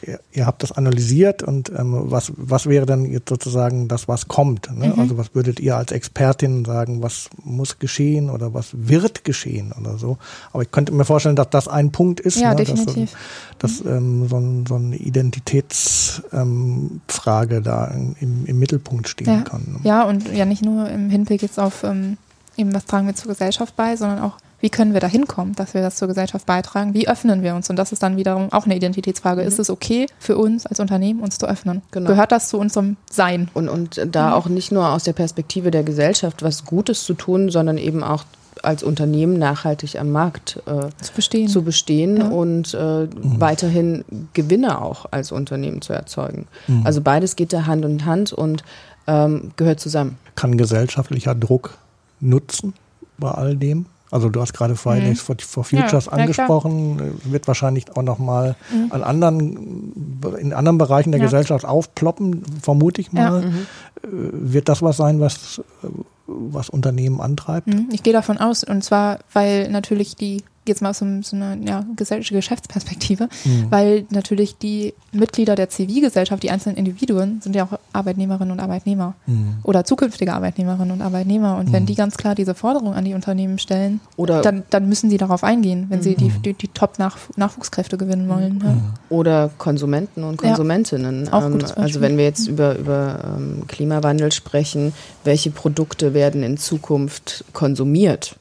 ihr, ihr, habt das analysiert und ähm, was, was wäre dann jetzt sozusagen das, was kommt? Ne? Mhm. Also was würdet ihr als Expertin sagen, was muss geschehen oder was wird geschehen oder so? Aber ich könnte mir vorstellen, dass das ein Punkt ist, ja, ne? Definitiv. dass, dass ähm, so, ein, so eine Identitätsfrage ähm, da im, im, Mittelpunkt stehen ja. kann. Ne? Ja, und ja nicht nur im Hinblick jetzt auf ähm, eben, was tragen wir zur Gesellschaft bei, sondern auch wie können wir da hinkommen, dass wir das zur Gesellschaft beitragen? Wie öffnen wir uns? Und das ist dann wiederum auch eine Identitätsfrage. Mhm. Ist es okay für uns als Unternehmen, uns zu öffnen? Genau. Gehört das zu unserem Sein? Und, und da mhm. auch nicht nur aus der Perspektive der Gesellschaft was Gutes zu tun, sondern eben auch als Unternehmen nachhaltig am Markt äh, zu bestehen, zu bestehen ja. und äh, mhm. weiterhin Gewinne auch als Unternehmen zu erzeugen. Mhm. Also beides geht da Hand in Hand und ähm, gehört zusammen. Kann gesellschaftlicher Druck nutzen bei all dem? Also du hast gerade Fridays mhm. for, Futures ja, angesprochen, ja, wird wahrscheinlich auch nochmal mhm. an anderen, in anderen Bereichen der ja. Gesellschaft aufploppen, vermute ich mal. Mhm. Äh, wird das was sein, was, was Unternehmen antreibt? Mhm. Ich gehe davon aus, und zwar, weil natürlich die jetzt mal aus so, so einer ja, Geschäftsperspektive, mhm. weil natürlich die Mitglieder der Zivilgesellschaft, die einzelnen Individuen, sind ja auch Arbeitnehmerinnen und Arbeitnehmer mhm. oder zukünftige Arbeitnehmerinnen und Arbeitnehmer. Und mhm. wenn die ganz klar diese Forderung an die Unternehmen stellen, oder dann, dann müssen sie darauf eingehen, wenn sie die, mhm. die, die Top-Nachwuchskräfte gewinnen wollen. Ja. Mhm. Oder Konsumenten und Konsumentinnen. Ja, ähm, also wenn wir jetzt über, über ähm, Klimawandel sprechen, welche Produkte werden in Zukunft konsumiert?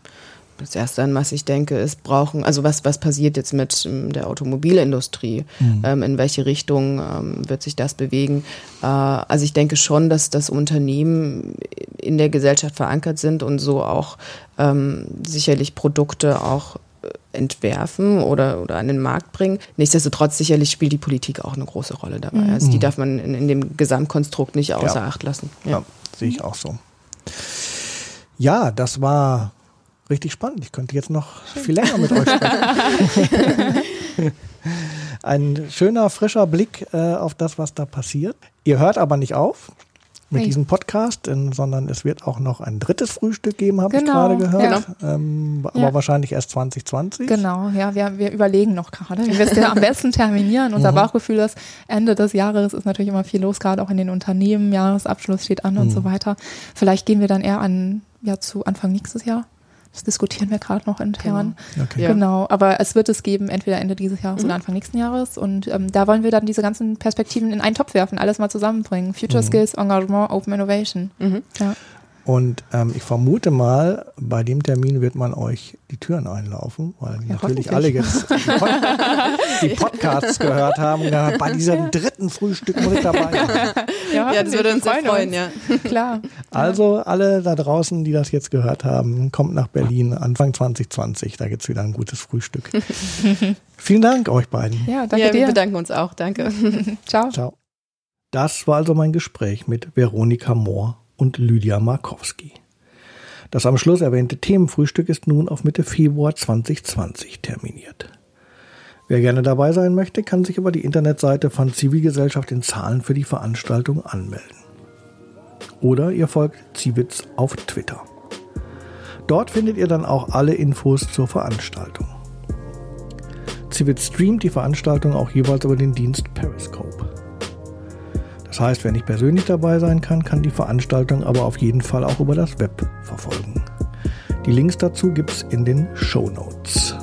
Das erste, an was ich denke, ist brauchen, also was, was passiert jetzt mit ähm, der Automobilindustrie? Mhm. Ähm, in welche Richtung ähm, wird sich das bewegen? Äh, also ich denke schon, dass das Unternehmen in der Gesellschaft verankert sind und so auch ähm, sicherlich Produkte auch äh, entwerfen oder, oder an den Markt bringen. Nichtsdestotrotz sicherlich spielt die Politik auch eine große Rolle dabei. Mhm. Also die darf man in, in, dem Gesamtkonstrukt nicht außer ja. Acht lassen. Ja, ja sehe ich auch so. Ja, das war richtig spannend. Ich könnte jetzt noch viel länger mit euch sprechen. Ein schöner, frischer Blick äh, auf das, was da passiert. Ihr hört aber nicht auf mit hey. diesem Podcast, in, sondern es wird auch noch ein drittes Frühstück geben, habe genau. ich gerade gehört. Ja. Ähm, aber ja. wahrscheinlich erst 2020. Genau, ja, wir, wir überlegen noch gerade, wie wir es am besten terminieren. Unser mhm. Bauchgefühl ist, Ende des Jahres ist natürlich immer viel los, gerade auch in den Unternehmen, Jahresabschluss steht an mhm. und so weiter. Vielleicht gehen wir dann eher an, ja, zu Anfang nächstes Jahr. Das diskutieren wir gerade noch intern. Genau. Okay. genau. Aber es wird es geben, entweder Ende dieses Jahres mhm. oder Anfang nächsten Jahres. Und ähm, da wollen wir dann diese ganzen Perspektiven in einen Topf werfen, alles mal zusammenbringen. Future mhm. Skills, Engagement, Open Innovation. Mhm. Ja. Und ähm, ich vermute mal, bei dem Termin wird man euch die Türen einlaufen, weil ja, natürlich alle jetzt die, Pod die, Podcasts gehört haben und dann bei diesem dritten Frühstück mit dabei Ja, ja das würde uns sehr freuen, ja. Klar. Also alle da draußen, die das jetzt gehört haben, kommt nach Berlin Anfang 2020, da gibt es wieder ein gutes Frühstück. Vielen Dank euch beiden. Ja, danke ja, wir dir. bedanken uns auch. Danke. Ciao. Ciao. Das war also mein Gespräch mit Veronika Mohr und Lydia Markowski. Das am Schluss erwähnte Themenfrühstück ist nun auf Mitte Februar 2020 terminiert. Wer gerne dabei sein möchte, kann sich über die Internetseite von Zivilgesellschaft in Zahlen für die Veranstaltung anmelden. Oder ihr folgt Zivitz auf Twitter. Dort findet ihr dann auch alle Infos zur Veranstaltung. Civitz streamt die Veranstaltung auch jeweils über den Dienst Periscope. Das heißt, wer nicht persönlich dabei sein kann, kann die Veranstaltung aber auf jeden Fall auch über das Web verfolgen. Die Links dazu gibt es in den Show Notes.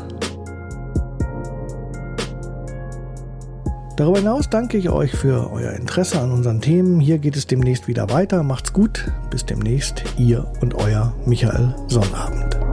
Darüber hinaus danke ich euch für euer Interesse an unseren Themen. Hier geht es demnächst wieder weiter. Macht's gut. Bis demnächst. Ihr und euer Michael Sonnabend.